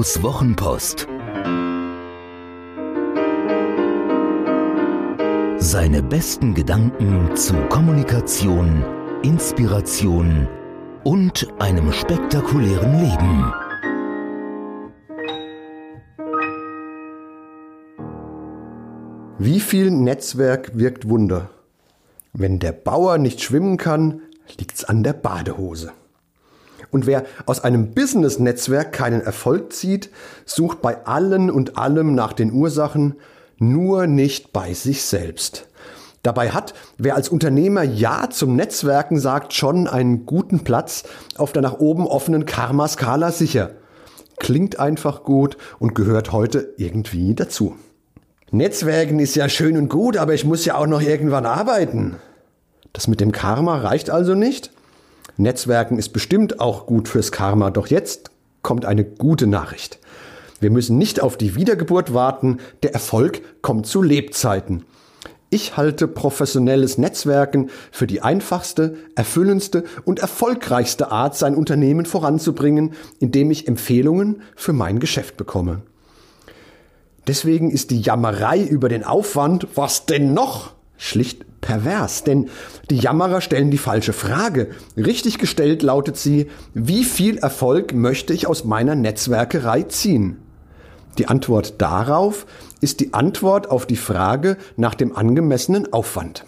Ottos Wochenpost. Seine besten Gedanken zu Kommunikation, Inspiration und einem spektakulären Leben. Wie viel Netzwerk wirkt Wunder? Wenn der Bauer nicht schwimmen kann, liegt's an der Badehose. Und wer aus einem Business-Netzwerk keinen Erfolg zieht, sucht bei allen und allem nach den Ursachen, nur nicht bei sich selbst. Dabei hat, wer als Unternehmer Ja zum Netzwerken sagt, schon einen guten Platz auf der nach oben offenen Karma-Skala sicher. Klingt einfach gut und gehört heute irgendwie dazu. Netzwerken ist ja schön und gut, aber ich muss ja auch noch irgendwann arbeiten. Das mit dem Karma reicht also nicht? Netzwerken ist bestimmt auch gut fürs Karma, doch jetzt kommt eine gute Nachricht. Wir müssen nicht auf die Wiedergeburt warten, der Erfolg kommt zu Lebzeiten. Ich halte professionelles Netzwerken für die einfachste, erfüllendste und erfolgreichste Art, sein Unternehmen voranzubringen, indem ich Empfehlungen für mein Geschäft bekomme. Deswegen ist die Jammerei über den Aufwand, was denn noch, schlicht pervers, denn die Jammerer stellen die falsche Frage. Richtig gestellt lautet sie, wie viel Erfolg möchte ich aus meiner Netzwerkerei ziehen? Die Antwort darauf ist die Antwort auf die Frage nach dem angemessenen Aufwand.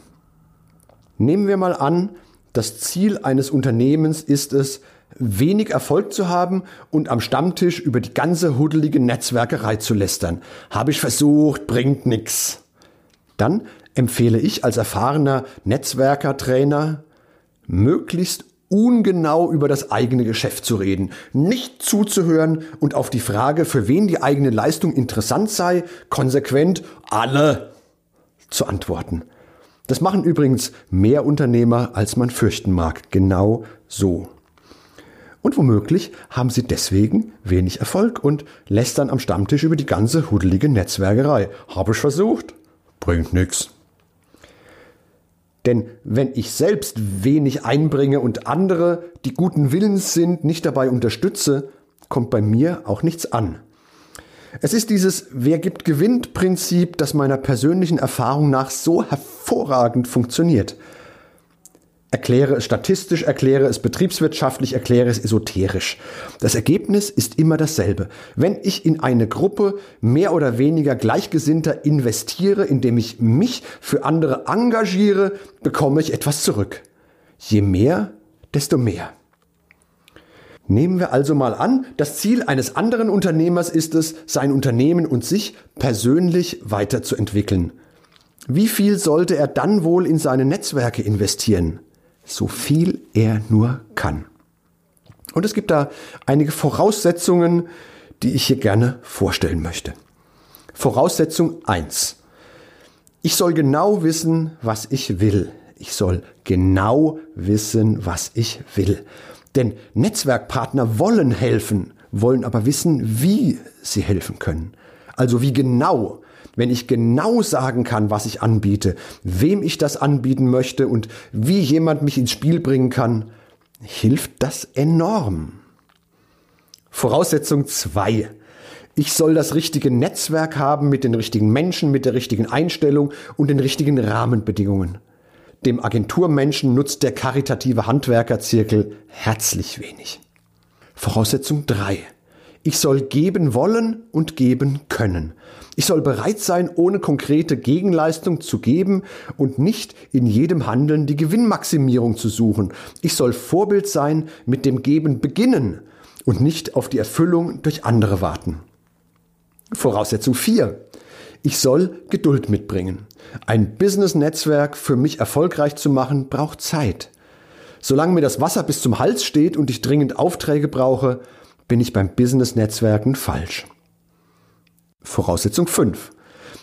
Nehmen wir mal an, das Ziel eines Unternehmens ist es, wenig Erfolg zu haben und am Stammtisch über die ganze huddelige Netzwerkerei zu lästern. Habe ich versucht, bringt nix. Dann empfehle ich als erfahrener Netzwerker, Trainer, möglichst ungenau über das eigene Geschäft zu reden, nicht zuzuhören und auf die Frage, für wen die eigene Leistung interessant sei, konsequent alle zu antworten. Das machen übrigens mehr Unternehmer, als man fürchten mag. Genau so. Und womöglich haben sie deswegen wenig Erfolg und lästern am Stammtisch über die ganze huddelige Netzwerkerei. Habe ich versucht? Bringt nix. Denn wenn ich selbst wenig einbringe und andere, die guten Willens sind, nicht dabei unterstütze, kommt bei mir auch nichts an. Es ist dieses Wer gibt gewinnt Prinzip, das meiner persönlichen Erfahrung nach so hervorragend funktioniert. Erkläre es statistisch, erkläre es betriebswirtschaftlich, erkläre es esoterisch. Das Ergebnis ist immer dasselbe. Wenn ich in eine Gruppe mehr oder weniger Gleichgesinnter investiere, indem ich mich für andere engagiere, bekomme ich etwas zurück. Je mehr, desto mehr. Nehmen wir also mal an, das Ziel eines anderen Unternehmers ist es, sein Unternehmen und sich persönlich weiterzuentwickeln. Wie viel sollte er dann wohl in seine Netzwerke investieren? So viel er nur kann. Und es gibt da einige Voraussetzungen, die ich hier gerne vorstellen möchte. Voraussetzung eins: Ich soll genau wissen, was ich will. Ich soll genau wissen, was ich will. Denn Netzwerkpartner wollen helfen, wollen aber wissen, wie sie helfen können. Also wie genau wenn ich genau sagen kann, was ich anbiete, wem ich das anbieten möchte und wie jemand mich ins Spiel bringen kann, hilft das enorm. Voraussetzung zwei: Ich soll das richtige Netzwerk haben mit den richtigen Menschen, mit der richtigen Einstellung und den richtigen Rahmenbedingungen. Dem Agenturmenschen nutzt der karitative Handwerkerzirkel herzlich wenig. Voraussetzung drei: Ich soll geben wollen und geben können. Ich soll bereit sein, ohne konkrete Gegenleistung zu geben und nicht in jedem Handeln die Gewinnmaximierung zu suchen. Ich soll Vorbild sein, mit dem Geben beginnen und nicht auf die Erfüllung durch andere warten. Voraussetzung 4. Ich soll Geduld mitbringen. Ein Business-Netzwerk für mich erfolgreich zu machen, braucht Zeit. Solange mir das Wasser bis zum Hals steht und ich dringend Aufträge brauche, bin ich beim Business-Netzwerken falsch. Voraussetzung 5.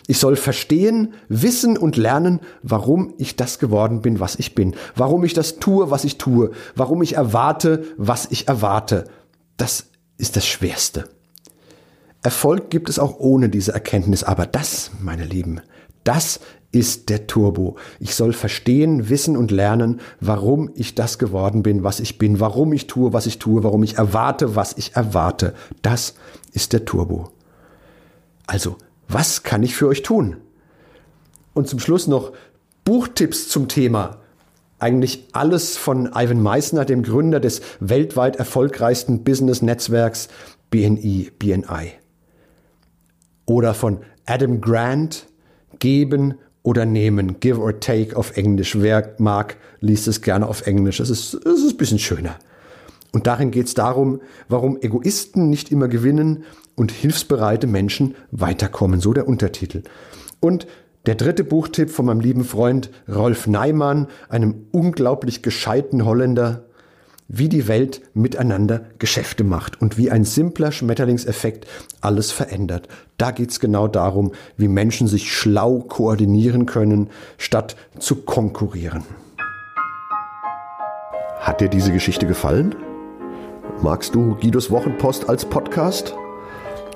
Ich soll verstehen, wissen und lernen, warum ich das geworden bin, was ich bin, warum ich das tue, was ich tue, warum ich erwarte, was ich erwarte. Das ist das Schwerste. Erfolg gibt es auch ohne diese Erkenntnis, aber das, meine Lieben, Das ist der Turbo. Ich soll verstehen, wissen und lernen, warum ich das geworden bin, was ich bin, warum ich tue, was ich tue, warum ich erwarte, was ich erwarte. Das ist der Turbo. Also, was kann ich für euch tun? Und zum Schluss noch Buchtipps zum Thema. Eigentlich alles von Ivan Meissner, dem Gründer des weltweit erfolgreichsten Business-Netzwerks BNI, BNI. Oder von Adam Grant, Geben oder nehmen, give or take auf Englisch. Wer mag, liest es gerne auf Englisch. Es ist, es ist ein bisschen schöner. Und darin geht es darum, warum Egoisten nicht immer gewinnen und hilfsbereite Menschen weiterkommen. So der Untertitel. Und der dritte Buchtipp von meinem lieben Freund Rolf Neimann, einem unglaublich gescheiten Holländer, wie die Welt miteinander Geschäfte macht und wie ein simpler Schmetterlingseffekt alles verändert. Da geht's genau darum, wie Menschen sich schlau koordinieren können, statt zu konkurrieren. Hat dir diese Geschichte gefallen? Magst du Guidos Wochenpost als Podcast?